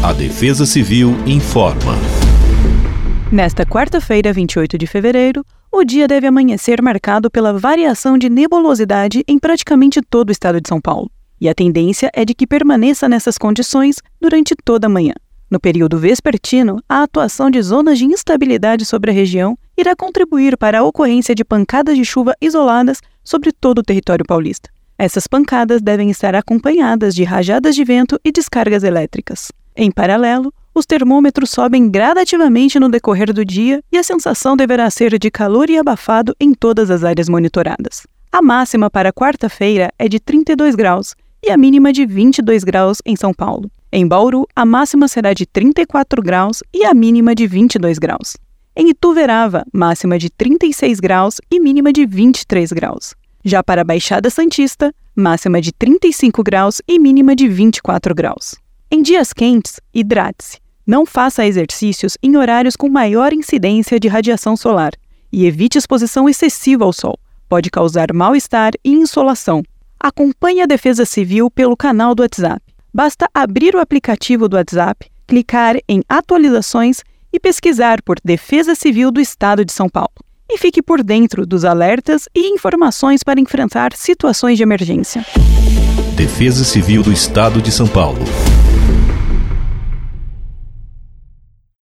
A Defesa Civil informa. Nesta quarta-feira, 28 de fevereiro, o dia deve amanhecer marcado pela variação de nebulosidade em praticamente todo o estado de São Paulo. E a tendência é de que permaneça nessas condições durante toda a manhã. No período vespertino, a atuação de zonas de instabilidade sobre a região irá contribuir para a ocorrência de pancadas de chuva isoladas sobre todo o território paulista. Essas pancadas devem estar acompanhadas de rajadas de vento e descargas elétricas. Em paralelo, os termômetros sobem gradativamente no decorrer do dia e a sensação deverá ser de calor e abafado em todas as áreas monitoradas. A máxima para quarta-feira é de 32 graus e a mínima de 22 graus em São Paulo. Em Bauru, a máxima será de 34 graus e a mínima de 22 graus. Em Ituverava, máxima de 36 graus e mínima de 23 graus. Já para a Baixada Santista, máxima de 35 graus e mínima de 24 graus. Em dias quentes, hidrate-se. Não faça exercícios em horários com maior incidência de radiação solar e evite exposição excessiva ao sol. Pode causar mal-estar e insolação. Acompanhe a Defesa Civil pelo canal do WhatsApp. Basta abrir o aplicativo do WhatsApp, clicar em Atualizações e pesquisar por Defesa Civil do Estado de São Paulo. E fique por dentro dos alertas e informações para enfrentar situações de emergência. Defesa Civil do Estado de São Paulo.